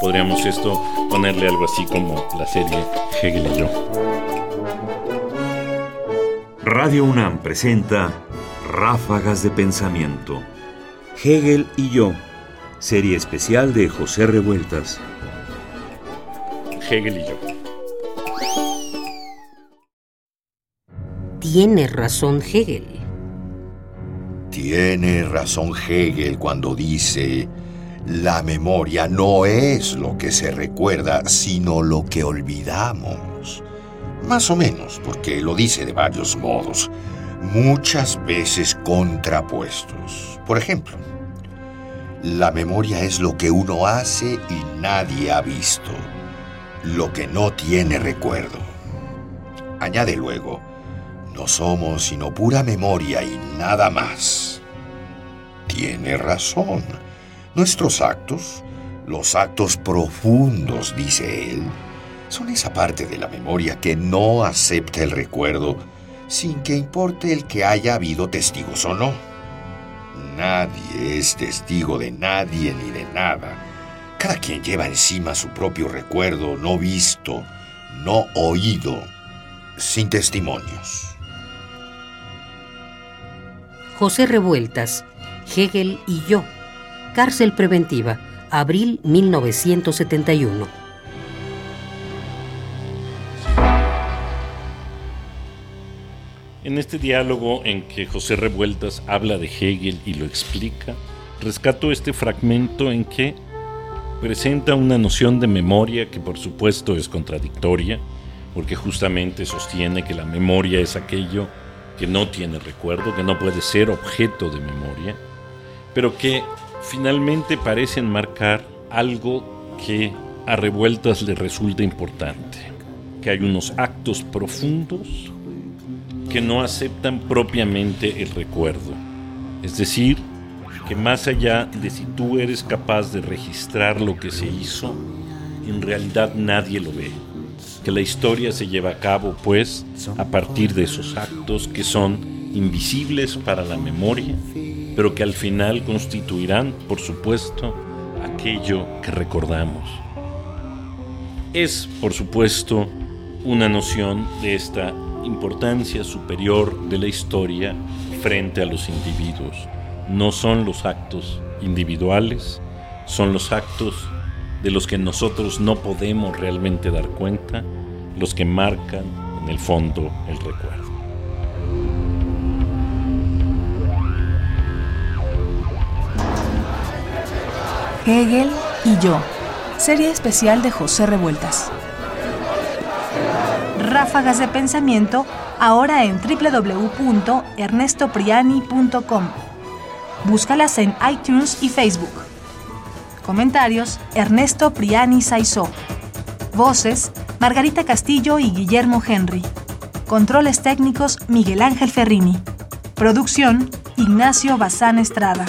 Podríamos esto ponerle algo así como la serie Hegel y yo. Radio UNAM presenta Ráfagas de Pensamiento. Hegel y yo, serie especial de José Revueltas. Hegel y yo. Tiene razón Hegel. Tiene razón Hegel cuando dice, la memoria no es lo que se recuerda, sino lo que olvidamos. Más o menos, porque lo dice de varios modos, muchas veces contrapuestos. Por ejemplo, la memoria es lo que uno hace y nadie ha visto, lo que no tiene recuerdo. Añade luego, no somos sino pura memoria y nada más. Tiene razón. Nuestros actos, los actos profundos, dice él, son esa parte de la memoria que no acepta el recuerdo sin que importe el que haya habido testigos o no. Nadie es testigo de nadie ni de nada. Cada quien lleva encima su propio recuerdo no visto, no oído, sin testimonios. José Revueltas, Hegel y yo. Cárcel preventiva, abril 1971. En este diálogo en que José Revueltas habla de Hegel y lo explica, rescato este fragmento en que presenta una noción de memoria que por supuesto es contradictoria, porque justamente sostiene que la memoria es aquello que no tiene recuerdo, que no puede ser objeto de memoria, pero que finalmente parece enmarcar algo que a Revueltas le resulta importante, que hay unos actos profundos que no aceptan propiamente el recuerdo. Es decir, que más allá de si tú eres capaz de registrar lo que se hizo, en realidad nadie lo ve. Que la historia se lleva a cabo, pues, a partir de esos actos que son invisibles para la memoria, pero que al final constituirán, por supuesto, aquello que recordamos. Es, por supuesto, una noción de esta importancia superior de la historia frente a los individuos. No son los actos individuales, son los actos de los que nosotros no podemos realmente dar cuenta, los que marcan en el fondo el recuerdo. Hegel y yo, serie especial de José Revueltas. Ráfagas de Pensamiento ahora en www.ernestopriani.com. Búscalas en iTunes y Facebook. Comentarios: Ernesto Priani Saizó. Voces: Margarita Castillo y Guillermo Henry. Controles técnicos: Miguel Ángel Ferrini. Producción: Ignacio Bazán Estrada.